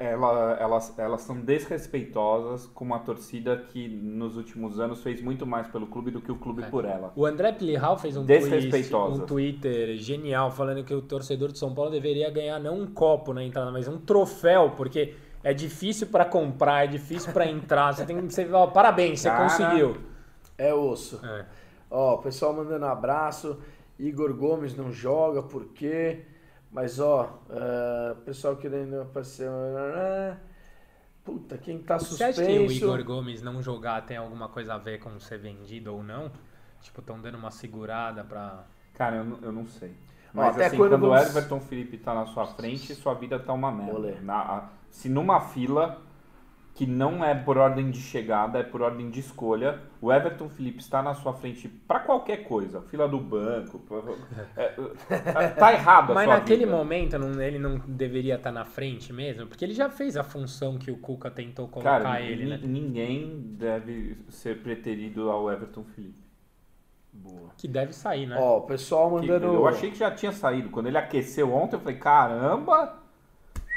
ela- elas, elas são desrespeitosas com uma torcida que nos últimos anos fez muito mais pelo clube do que o clube É. por ela. O André Plihal fez um, tweet, um Twitter genial falando que o torcedor de São Paulo deveria ganhar não um copo na entrada, mas um troféu, porque é difícil pra comprar, é difícil pra entrar. Você tem que você, ó, parabéns, você Cara. conseguiu. É osso. É. Ó, o pessoal mandando abraço. Igor Gomes não joga, por quê? Mas, ó, ah, pessoal querendo aparecer. Puta, quem tá Você acha que o suspenso. Igor Gomes não jogar tem alguma coisa a ver com ser vendido ou não? Tipo, estão dando uma segurada pra. Cara, eu, não- eu não sei. Ó, Mas até assim, quando quando, o vamos- Everton Felipe tá na sua frente, sua vida tá uma merda. Na- a- se numa fila que não é por ordem de chegada, é por ordem de escolha, o Everton Felipe está na sua frente pra qualquer coisa, fila do banco, pra- é, é, tá errado a Mas sua naquele vida. momento não- ele não deveria estar na frente mesmo? Porque ele já fez a função que o Cuca tentou colocar Cara, ele, né? ninguém deve ser preterido ao Everton Felipe. Boa. Que deve sair, né? Ó, o pessoal Que- mandando. Eu achei que já tinha saído. Quando ele aqueceu ontem, eu falei, caramba,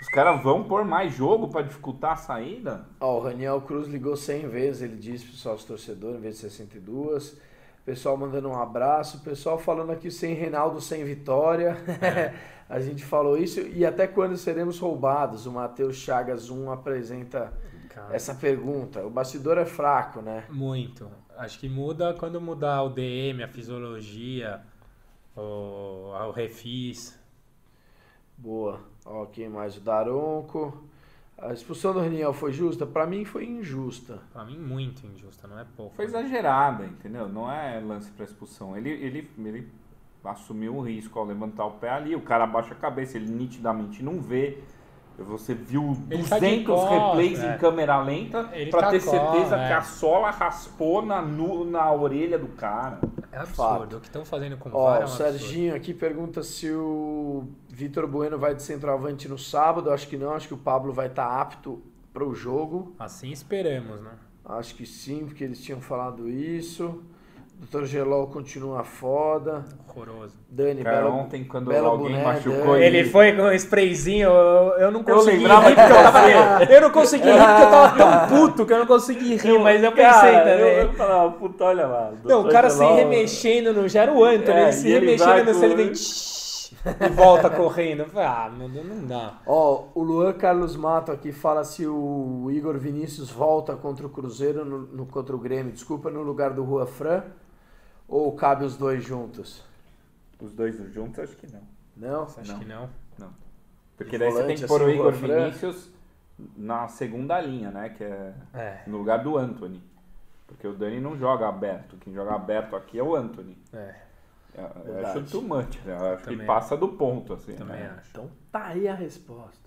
os caras vão pôr mais jogo pra dificultar a saída? Ó, o Raniel Cruz ligou 100 vezes, ele disse pro sócio torcedor, em vez de 62. Pessoal mandando um abraço. Pessoal falando aqui sem Reinaldo, sem vitória. A gente falou isso. E até quando seremos roubados? O Matheus Chagas 1 apresenta Cara, essa pergunta. O bastidor é fraco, né? Muito. Acho que muda quando mudar o DM, a fisiologia, o, o refis. Boa. Ó, quem mais? O Daronco. A expulsão do Raniel foi justa? Pra mim foi injusta. Pra mim, muito injusta, não é pouco. Foi exagerada, entendeu? Não é lance pra expulsão. Ele, ele, ele assumiu o risco ao levantar o pé ali. O cara abaixa a cabeça, ele nitidamente não vê. Você viu Ele tá de 200 costas, replays é. em câmera lenta pra tá ter co- certeza é. que a sola raspou na, nu- na orelha do cara. É absurdo. Fato. O que estão fazendo com o Ó, VAR é o um absurdo. Serginho aqui pergunta se o Vitor Bueno vai de centroavante no sábado. Acho que não, acho que o Pablo vai estar apto para o jogo. Assim esperamos, né? Acho que sim, porque eles tinham falado isso. Dr. Gelol continua foda. Horroroso. Dani, Cara, belo, ontem quando belo alguém boné, machucou Dani. Ele foi com um sprayzinho, eu, eu não consegui lembrava rir porque eu tava. Eu não consegui rir porque eu tava tão puto que eu não consegui rir, mas eu pensei também. falava, puta, olha lá. Não, o cara se remexendo no. Já era o Anthony, É, ele se ele remexendo no com- ele vem. E volta correndo. Eu ah, meu Deus, não dá. Ó, o Luan Carlos Mato aqui fala se o Igor Vinícius volta contra o Cruzeiro, no, no- contra o Grêmio, desculpa, no lugar do Rua Fran. Ou cabe os dois juntos? Os dois juntos, acho que não. Não? Acho Não. que não. Porque De daí você tem que pôr assim, o Igor. Vinícius na segunda linha, né? Que é É, no lugar do Anthony. Porque o Dani não joga aberto. Quem joga aberto aqui é o Anthony. é, É, eu acho too much, né? Eu acho Também que passa do ponto, assim. também né? acho. Então tá aí a resposta.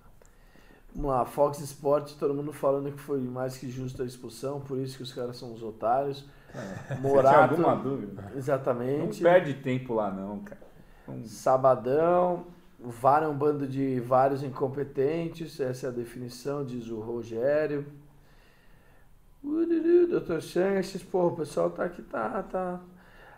Vamos lá, Fox Sports, todo mundo falando que foi mais que justa a expulsão, por isso que os caras são os otários. Você tinha Morato, alguma dúvida? Não exatamente. perde tempo lá, não, cara. Então, Sabadão, o VAR é um bando de vários incompetentes, essa é a definição, diz o Rogério. Ururu, Dr. Sanches, pô, o pessoal tá aqui, tá, tá.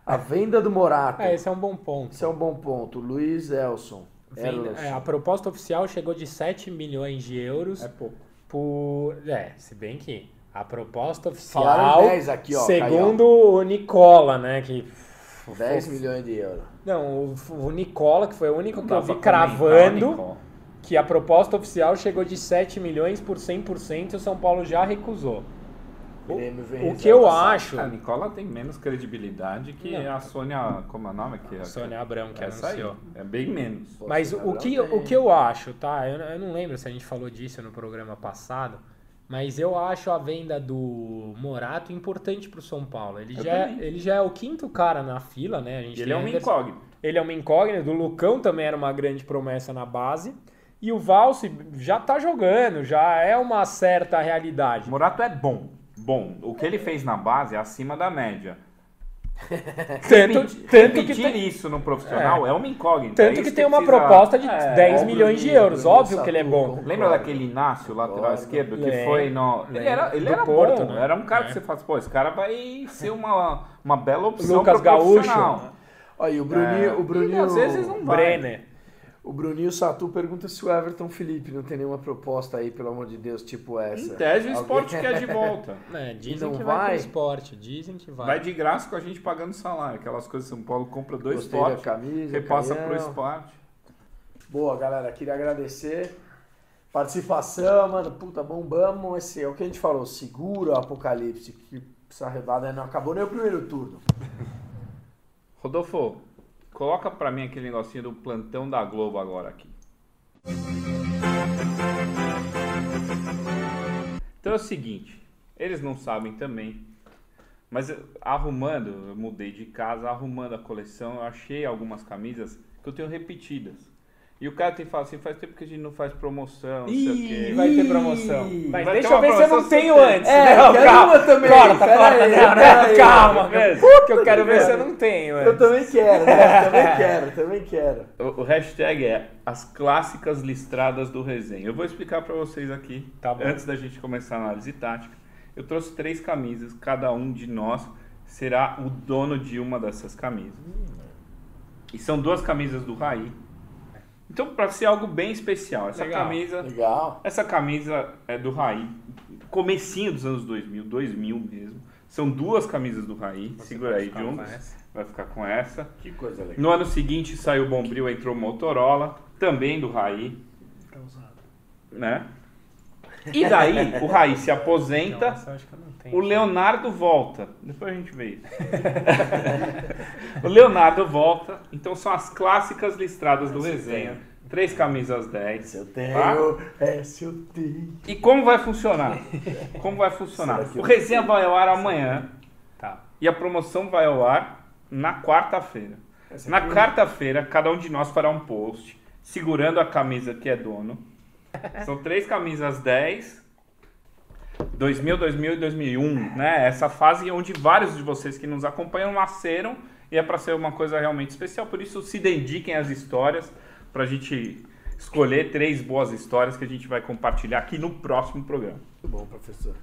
A venda do Morato. É, esse é um bom ponto. Esse é um bom ponto. Luiz Elson. Venda- é, a proposta oficial chegou de 7 milhões de euros é pouco. por. É, se bem que a proposta Falaram oficial. 10 aqui, ó. segundo o Nicola, né? Que. Caião. 10 milhões de euros. Não, o, o Nicola, que foi o único que eu vi cravando que a proposta oficial chegou de 7 milhões por 100% e o São Paulo já recusou. O, o que eu acho. A Nicola tem menos credibilidade que Não. a Sônia. Como é o nome? Que, Sônia Abrão que Essa aí. anunciou. É bem menos. Pô, Mas o que, tem- o que eu acho, tá? Eu, eu não lembro se a gente falou disso no programa passado, mas eu acho a venda do Morato importante pro São Paulo. Ele, Eu já é, também. ele já é o quinto cara na fila, né? A gente E ele é uma Anderson- incógnita. Ele é uma incógnita. O Lucão também era uma grande promessa na base. E o Valse já tá jogando, já é uma certa realidade. Morato é bom. Bom, o que ele fez na base é acima da média. Tanto, Repetir- tanto que tem, isso no profissional é, uma incógnita. tanto É que tem uma precisa- proposta de É, 10 ó, milhões de euros. Óbvio que ele é bom. concordo. Lembra daquele Inácio, lateral esquerdo, que Lembro. foi no. Ele era, ele era Porto, bom, né? era um cara É. que você fala, assim, pô, esse cara vai ser uma, uma bela opção Lucas pro Gaúcho. profissional. Olha, e o Bruninho, É, o e Bruninho, às vezes não vai. Brenner. O Bruninho Satu pergunta se o Everton Felipe não tem nenhuma proposta aí, pelo amor de Deus, tipo essa. Em tese, o Alguém- esporte quer de volta. É, dizem não que vai, vai? pro esporte. Dizem que vai. Vai de graça com a gente pagando salário. Aquelas coisas que São Paulo compra dois Gostei esportes, camisa, repassa canhão. pro esporte. Boa, galera, queria agradecer. Participação, mano, puta, bombamos. Esse é o que a gente falou, segura o apocalipse, que essa arrebada não acabou nem o primeiro turno. Rodolfo, coloca pra mim aquele negocinho do plantão da Globo agora aqui. Então é o seguinte, eles não sabem também, mas arrumando, eu mudei de casa, arrumando a coleção, eu achei algumas camisas que eu tenho repetidas. E o cara tem falado assim, faz tempo que a gente não faz promoção, não sei o quê. vai ter promoção. Mas vai deixa ter eu uma ver se eu não tenho certeza. antes. É, não, eu quero calma. uma também. Corta, Pera corta. aí, não, pera não, aí. calma. Mesmo? Que eu quero ver se eu não tenho Eu antes. também quero, né? também quero, também quero. O, o hashtag é as clássicas listradas do resenha. Eu vou explicar pra vocês aqui, Tá bom. antes da gente começar a análise tática. Eu trouxe três camisas, cada um de nós será o dono de uma dessas camisas. E são duas camisas do Raí. Então, para ser algo bem especial, essa Legal. camisa, Legal. essa camisa é do Raí, comecinho dos anos 2000, 2000 mesmo. São duas camisas do Raí, Você segura vai aí, ficar com Juntos. essa. Vai ficar com essa. Que coisa legal. No ano seguinte saiu o Bombril, entrou o Motorola, também do Raí, né? E daí o Raí se aposenta, Nossa, o Leonardo volta. Depois a gente vê isso. o Leonardo volta, então são as clássicas listradas do resenha. Três camisas 10. Se eu tenho, Tá? é se eu tenho. E como vai funcionar? Como vai funcionar? O resenha vai ao ar amanhã Tá. e a promoção vai ao ar na quarta-feira. Na quarta-feira, cada um de nós fará um post segurando a camisa que é dono. São três camisas 10, 2000, 2000 e 2001, né? Essa fase onde vários de vocês que nos acompanham nasceram e é para ser uma coisa realmente especial. Por isso, se dediquem às histórias para a gente escolher três boas histórias que a gente vai compartilhar aqui no próximo programa. Muito bom, professor.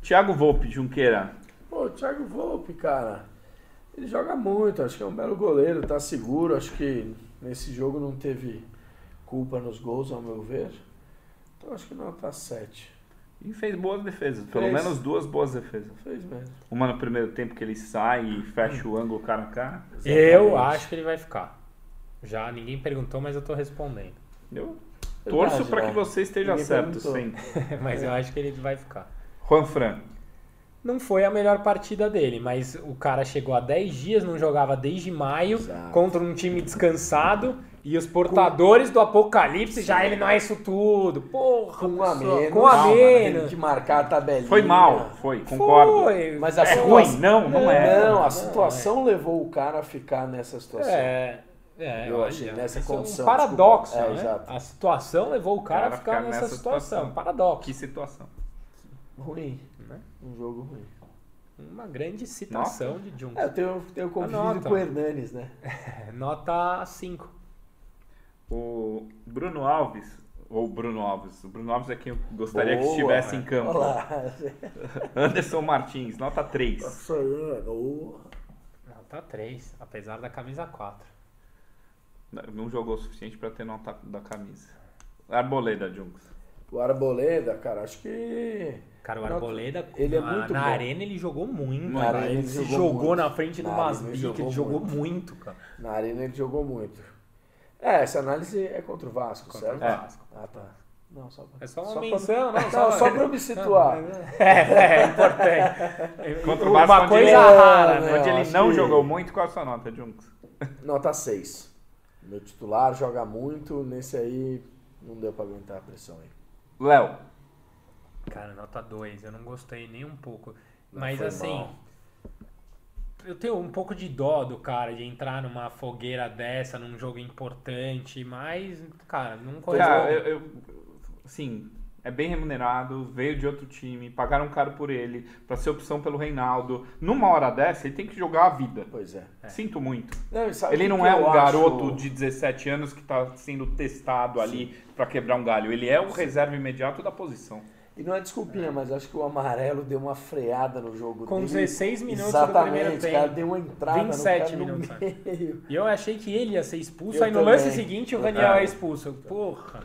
Tiago Volpe, Junqueira. Pô, o Thiago Volpe, cara, ele joga muito, acho que é um belo goleiro, tá seguro, acho que nesse jogo não teve culpa nos gols, ao meu ver. Então acho que nota 7. E fez boas defesas, pelo Fez. menos duas boas defesas. Fez mesmo. Uma no primeiro tempo que ele sai e fecha o ângulo cara a cara. Eu Exatamente. acho que ele vai ficar. Já ninguém perguntou, mas eu tô respondendo. Eu torço para né? que você esteja Ninguém certo sempre. mas eu acho que ele vai ficar. Juan Fran. Não foi a melhor partida dele, mas o cara chegou há 10 dias, não jogava desde maio, Exato. contra um time descansado, e os portadores do apocalipse, já ele não é isso tudo. Porra, Com a menos. Com a Calma, menos. que marcar a tabelinha. Foi mal, foi, concordo. Foi. Mas a É situa- ruim? Não, não é. Não, a Não, situação levou o cara a ficar nessa situação. É, é, Eu olha, achei nessa isso é condição, um paradoxo. É, né? exato. A situação levou o cara, Cara a ficar, ficar nessa, nessa situação. situação. Paradoxo. Que situação. Ruim. Né? Um jogo ruim. Uma grande citação de Jung. É, eu tenho, tenho convivido com o Hernanes, né? Nota 5. O Bruno Alves, ou Bruno Alves, o Bruno Alves é quem eu gostaria que Boa, estivesse em né? campo. Olha lá. Anderson Martins, nota 3. Isso aí, boa. Nota 3, apesar da camisa 4. Não jogou o suficiente pra ter nota da camisa. Arboleda, Junks. O Arboleda, cara, acho que. Cara, o Nota- Arboleda, ele é na, muito na bom. arena ele jogou muito. Na cara. arena ele ele se jogou jogou muito. na frente do arena ele jogou ele jogou muito. muito, cara. Na arena ele jogou muito. É, essa análise é contra o Vasco, Contra o certo? Vasco. Ah, tá. Não, só pra... É só uma pra- menção, não, Não, só- só pra eu me situar. É, é importante. Contra o Uma Vasco, onde coisa ele- rara, né? Não, Onde ele não que- jogou muito, qual a sua nota, Junks? Nota 6. Meu titular joga muito, nesse aí não deu pra aguentar a pressão aí. Léo. Cara, nota 2, eu não gostei nem um pouco. Não Mas assim, mal. Eu tenho um pouco de dó do cara de entrar numa fogueira dessa, num jogo importante, mas, cara, não correu. Cara, eu, eu- assim, é bem remunerado, veio de outro time, pagaram caro por ele, pra ser opção pelo Reinaldo. Numa hora dessa, ele tem que jogar a vida. Pois é. Sinto muito. Não, sabe Ele não é um acho? garoto de 17 anos que tá sendo testado ali pra quebrar um galho. Ele é o reserva imediato da posição. E não é desculpinha, mas acho que o amarelo deu uma freada no jogo Com dele. 16 minutos do Exatamente, primeiro o cara tempo. deu uma entrada 27 no minutos, no meio. E eu achei que ele ia ser expulso, Eu aí no também. lance seguinte o Raniel é expulso. Porra.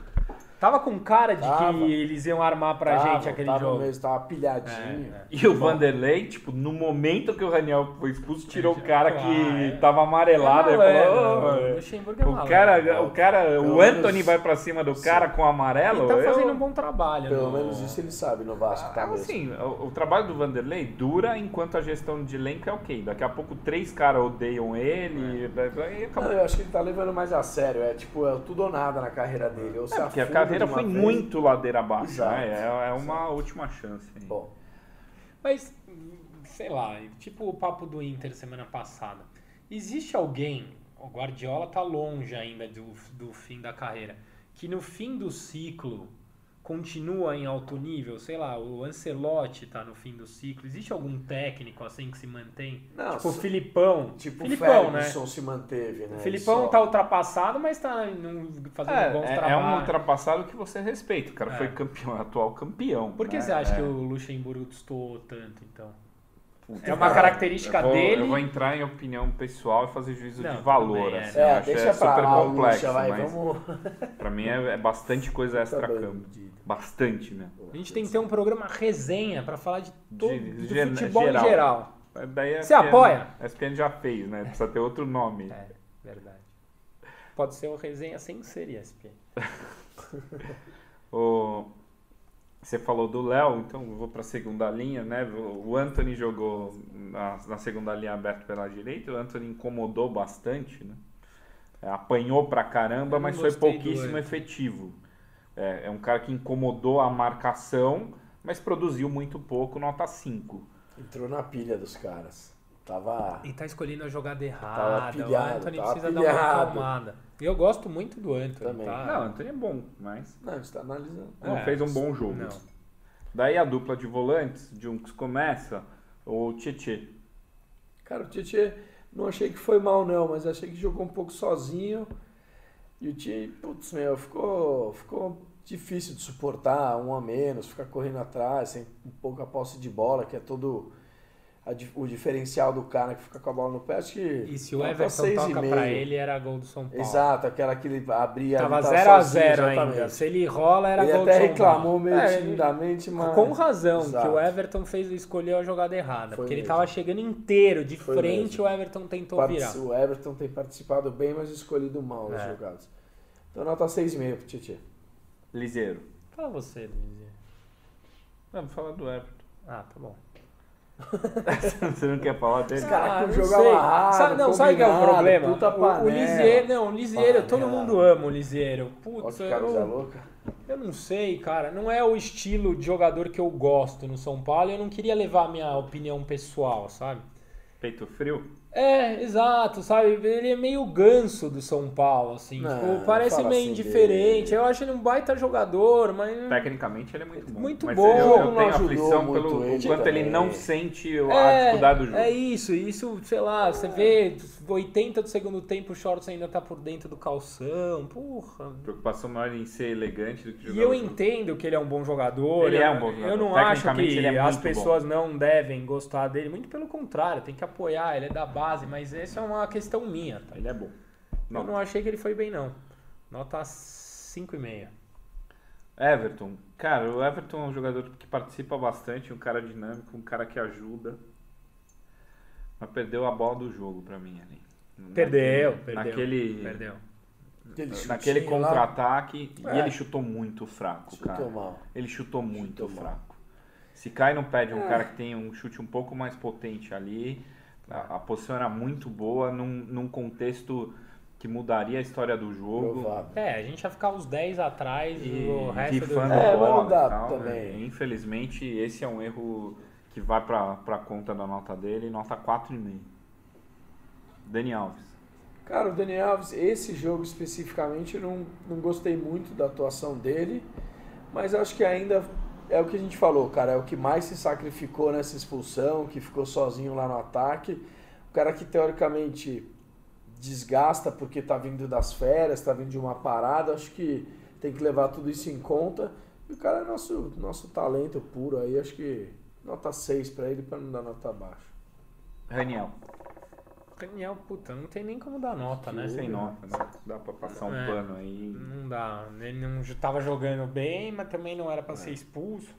Tava com cara de Tava. que eles iam armar pra Tava, gente aquele tava jogo. Mesmo, tava pilhadinho. É, é. E o Vanderlei, tipo, no momento que o Raniel foi expulso, tirou o cara que Ah, é. tava amarelado. É malandro, falou, "Ô, o Luxemburgo é o malandro. cara, o cara, Pelo o Anthony menos- vai pra cima do cara com amarelo. Ele tá eu- fazendo um bom trabalho. Pelo no- menos isso ele sabe no Vasco, tá Ah, mesmo. assim, o, o trabalho do Vanderlei dura enquanto a gestão de elenco é ok. Daqui a pouco três caras odeiam ele. aí acabou. Não, eu acho que ele tá levando mais a sério. É tipo, é tudo ou nada na carreira dele. Ou se É, a afunda carreira foi vez. muito ladeira abaixo. Exato. né? É, é uma última chance. aí. Bom, Mas, sei lá, tipo o papo do Inter semana passada. Existe alguém, o Guardiola tá longe ainda do, do fim da carreira, que no fim do ciclo continua em alto nível? Sei lá, o Ancelotti tá no fim do ciclo. Existe algum técnico assim que se mantém? Não, tipo o Filipão. tipo o Filipão, né? Ferguson se manteve, né? O Filipão Ele tá só- ultrapassado, mas tá fazendo É, bons é, é trabalhos. um ultrapassado que você respeita. O cara É. foi campeão, atual campeão. Por que né? você acha É. que o Luxemburgo destoou tanto, então? Puta, É uma cara, característica eu vou, dele. Eu vou entrar em opinião pessoal e fazer juízo Não, de valor. é. assim, eu É, acho deixa é super lá, o complexo, Luxa, vai, mas vamos... pra mim é, é bastante coisa extra Bastante, né? A gente tem que ter um programa resenha pra falar de todo De- do gen- futebol geral. em geral. Daí a Você ESPN apoia? A ESPN já fez, né? Precisa ter outro nome. É, verdade. Pode ser uma resenha sem ser ESPN. O... Você falou do Léo, então eu vou para a segunda linha, né? O Anthony jogou na, na segunda linha aberta pela direita, o Anthony incomodou bastante, né? É, apanhou pra caramba, mas foi pouquíssimo efetivo. É, é um cara que incomodou a marcação, mas produziu muito pouco, nota 5. Entrou na pilha dos caras. Tava... E tá escolhendo a jogada errada. pilhado, o Anthony tava precisa dar uma pilhado. acalmada. E eu gosto muito do Anthony. Também. Tá? Não, o Anthony é bom, mas Não, a gente tá analisando. não É, fez um bom jogo. Não. Daí a dupla de volantes, Junks começa, o Tietê. Cara, o Tietchan não achei que foi mal não, mas achei que jogou um pouco sozinho. E o Tietchan, putz, meu, ficou, ficou difícil de suportar, um a menos, ficar correndo atrás, sem um pouco a posse de bola, que é todo a o diferencial do cara que fica com a bola no pé. Acho que E se o Everton seis e toca meio. pra ele, era gol do São Paulo. Exato, aquela que ele abria. Tava ali, 0x0 sozinho, ainda. Se ele rola, era Ele gol até do São reclamou Paulo. meio É, timidamente, mas. Com razão, Exato. que o Everton fez escolheu a jogada errada. Foi porque ele mesmo. tava chegando inteiro, de Foi frente, mesmo. o Everton tentou Partici- virar. O Everton tem participado bem, mas escolhido mal as É. jogadas. Então nota 6,5 pro Tietchan. Liseiro. Fala você, Luiz. Não, vou falar do Everton. Ah, tá bom. Você não quer falar dele? Os caras Ah, jogo sei. amarrado, Sabe, não, sabe o que é o problema? puta O, o panela. Lisieiro, não, o Lisieiro, todo Panela. mundo ama o Lisieiro. Olha Putz, que camisa eu, louca. eu não sei, cara. Não é o estilo de jogador que eu gosto no São Paulo. Eu não queria levar a minha opinião pessoal, sabe? Peito frio? É, exato, sabe? Ele é meio ganso do São Paulo, assim. Não, tipo, parece meio assim indiferente. dele. Eu acho ele um baita jogador, mas. Tecnicamente ele é muito bom. Muito mas bom. Eu, eu Não tenho aflição pelo ele quanto ele não sente o- a dificuldade do jogo. É isso, isso, sei lá, você vê 80 do segundo tempo, o shorts ainda tá por dentro do calção. Porra. Preocupação maior em ser elegante do que jogar. E eu entendo que ele é um bom jogador. Ele eu, é um bom jogador. Eu não acho que é as pessoas não devem gostar dele. Muito pelo contrário, tem que apoiar. Ele é da base, mas essa é uma questão minha. Tá? Ele é bom. Eu não achei que ele foi bem, não. Nota 5,5. Everton. Cara, o Everton é um jogador que participa bastante, um cara dinâmico, um cara que ajuda. Mas perdeu a bola do jogo pra mim ali. Perdeu, Naquele- perdeu. Naquele, Perdeu. Aquele naquele contra-ataque. É. E ele chutou muito fraco, Chutou cara. mal. Ele chutou muito Chutou mal. fraco. Se cai no pé de um É. cara que tem um chute um pouco mais potente ali, a, a posição era muito boa num, num contexto que mudaria a história do jogo. Provável. É, a gente ia ficar os 10 atrás e E o resto do jogo. É, bola não dá tal, também. né? Infelizmente, esse é um erro que vai pra, pra conta da nota dele, nota 4,5. Dani Alves. Cara, o Dani Alves, esse jogo especificamente, não, não gostei muito da atuação dele, mas acho que ainda é o que a gente falou, cara, é o que mais se sacrificou nessa expulsão, que ficou sozinho lá no ataque. O cara que teoricamente desgasta porque tá vindo das férias, tá vindo de uma parada, acho que tem que levar tudo isso em conta. E o cara é nosso, nosso talento puro aí, acho que nota 6 pra ele pra não dar nota baixa. Raniel. Daniel, puta, não tem nem como dar nota, né? Sem nota, né? Dá pra passar um É. pano aí. Não dá. Ele não tava jogando bem, mas também não era pra ser expulso.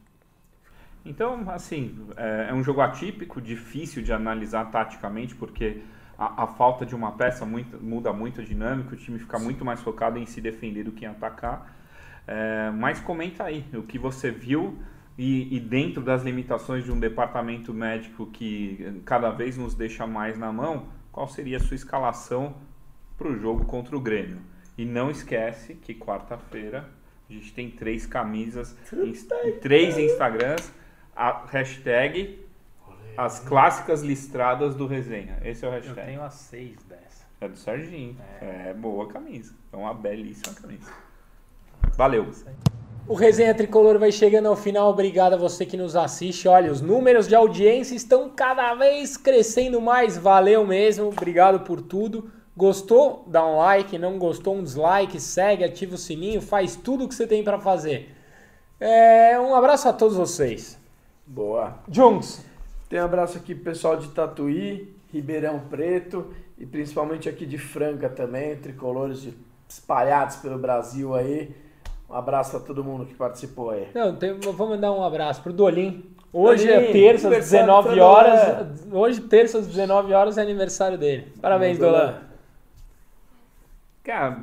Então, assim, é, é um jogo atípico, difícil de analisar taticamente, porque a, a falta de uma peça muito- muda muito a dinâmica, o time fica muito mais focado em se defender do que em atacar. É, mas comenta aí o que você viu e, e dentro das limitações de um departamento médico que cada vez nos deixa mais na mão, qual seria a sua escalação para o jogo contra o Grêmio? E não esquece que quarta-feira a gente tem três camisas em três Instagrams, a hashtag as clássicas listradas do resenha. Esse é o Eu hashtag. tenho a 6 dessa. É do Serginho. É. boa camisa. É uma belíssima camisa. Valeu. O Resenha Tricolor vai chegando ao final. Obrigado a você que nos assiste. Olha, os números de audiência estão cada vez crescendo mais. Valeu mesmo. Obrigado por tudo. Gostou? Dá um like. Não gostou? Um dislike. Segue, ativa o sininho. Faz tudo o que você tem pra fazer. É, um abraço a todos vocês. Boa. Juntos. Tem um abraço aqui pro pessoal de Tatuí, Ribeirão Preto e principalmente aqui de Franca também, tricolores espalhados pelo Brasil aí. Um abraço pra todo mundo que participou aí. Não, tem- vou mandar um abraço pro Dolim. Hoje é Dolim, terça às aniversário 19 do horas. Hoje, terça às 19 horas, é aniversário dele. Parabéns, Dolan. Dolan. Cara,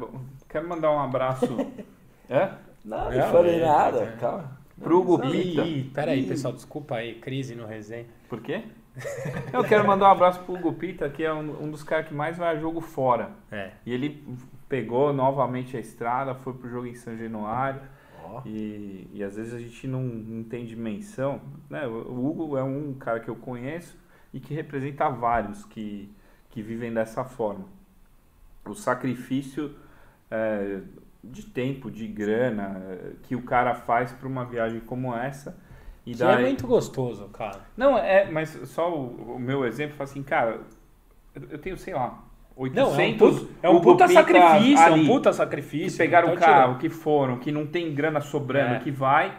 quero mandar um abraço. é? Não, É, não falei é, nada, é. calma. Pro Hugo Não, Pita. Ih, peraí, pessoal, desculpa aí, crise no resenha. Por quê? Eu quero mandar um abraço pro Hugo Pita, que é um, um dos caras que mais vai a jogo fora. É. E ele pegou novamente a estrada, foi pro jogo em São Januário. Ó. E, e às vezes a gente não, não tem dimensão. Né? O Hugo é um cara que eu conheço e que representa vários que, que vivem dessa forma. O sacrifício é, de tempo, de grana é, que o cara faz para uma viagem como essa. E Que daí... é muito gostoso, cara. Não, é, mas só o, o meu exemplo assim, cara, eu tenho, sei lá, 800 Não, é um puta, é um puta sacrifício, é um ali, puta que sacrifício. pegaram não o carro, tirando. que foram, que não tem grana sobrando, É. que vai,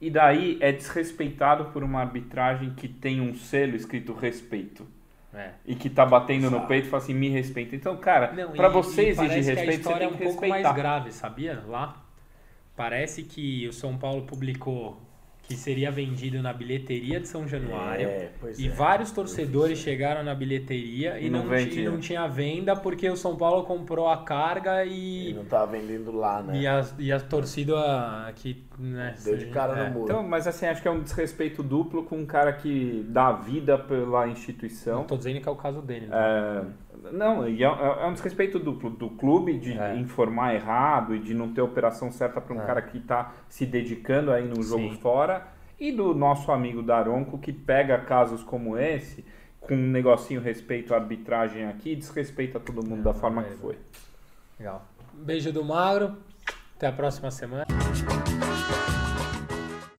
e daí é desrespeitado por uma arbitragem que tem um selo escrito respeito. É. E que tá batendo no Exato. peito e fala assim, me respeita. Então, cara, e- você e exigir parece que a respeito, você história tem é um que pouco respeitar. mais grave, sabia? Lá parece que o São Paulo publicou que seria vendido na bilheteria de São Januário. É, pois E é. vários torcedores chegaram na bilheteria e, E não não, e não tinha venda porque o São Paulo comprou a carga E e, não tava vendendo lá, né? e, a, e a torcida aqui. Né, Deu de cara é. no muro. Então, mas assim, acho que é um desrespeito duplo com um cara que dá vida pela instituição. Não tô dizendo que é o caso dele. né? É, não, e é, é um desrespeito duplo do clube de É. informar errado e de não ter operação certa para um É. cara que está se dedicando aí no jogo Sim. fora e do nosso amigo Daronco que pega casos como esse com um negocinho respeito à arbitragem aqui desrespeita todo mundo da forma é, que foi. Legal. Beijo do Magro. Até a próxima semana.